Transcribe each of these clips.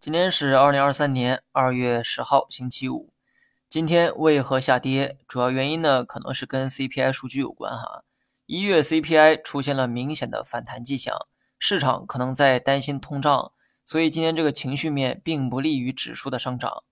今天是二零二三年二月十号，星期五。今天为何下跌？主要原因呢，可能是跟 CPI 数据有关哈。一月 CPI 出现了明显的反弹迹象，市场可能在担心通胀，所以今天这个情绪面并不利于指数的上涨。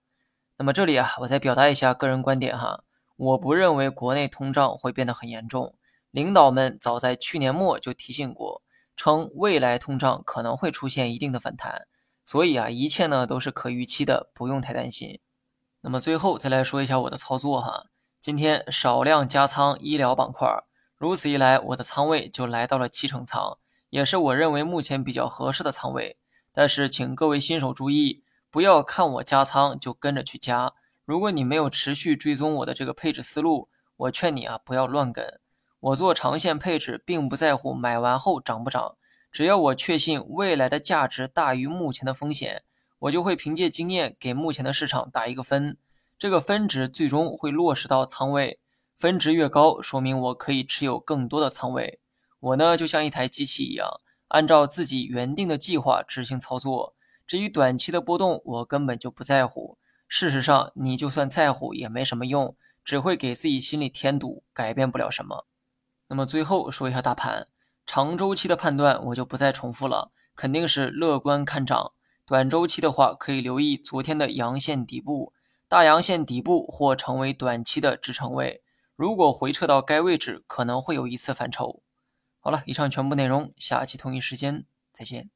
那么这里啊，我再表达一下个人观点哈，我不认为国内通胀会变得很严重。领导们早在去年末就提醒过，称未来通胀可能会出现一定的反弹。所以啊，一切呢都是可预期的，不用太担心。那么最后再来说一下我的操作哈，今天少量加仓医疗板块，如此一来，我的仓位就来到了七成仓，也是我认为目前比较合适的仓位。但是请各位新手注意，不要看我加仓就跟着去加。如果你没有持续追踪我的这个配置思路，我劝你啊不要乱跟。我做长线配置，并不在乎买完后涨不涨。只要我确信未来的价值大于目前的风险，我就会凭借经验给目前的市场打一个分。这个分值最终会落实到仓位，分值越高，说明我可以持有更多的仓位。我呢，就像一台机器一样，按照自己原定的计划执行操作。至于短期的波动，我根本就不在乎。事实上，你就算在乎也没什么用，只会给自己心里添堵，改变不了什么。那么最后说一下大盘。长周期的判断我就不再重复了，肯定是乐观看涨。短周期的话，可以留意昨天的阳线底部，大阳线底部或成为短期的支撑位。如果回撤到该位置，可能会有一次反抽。好了，以上全部内容，下期同一时间再见。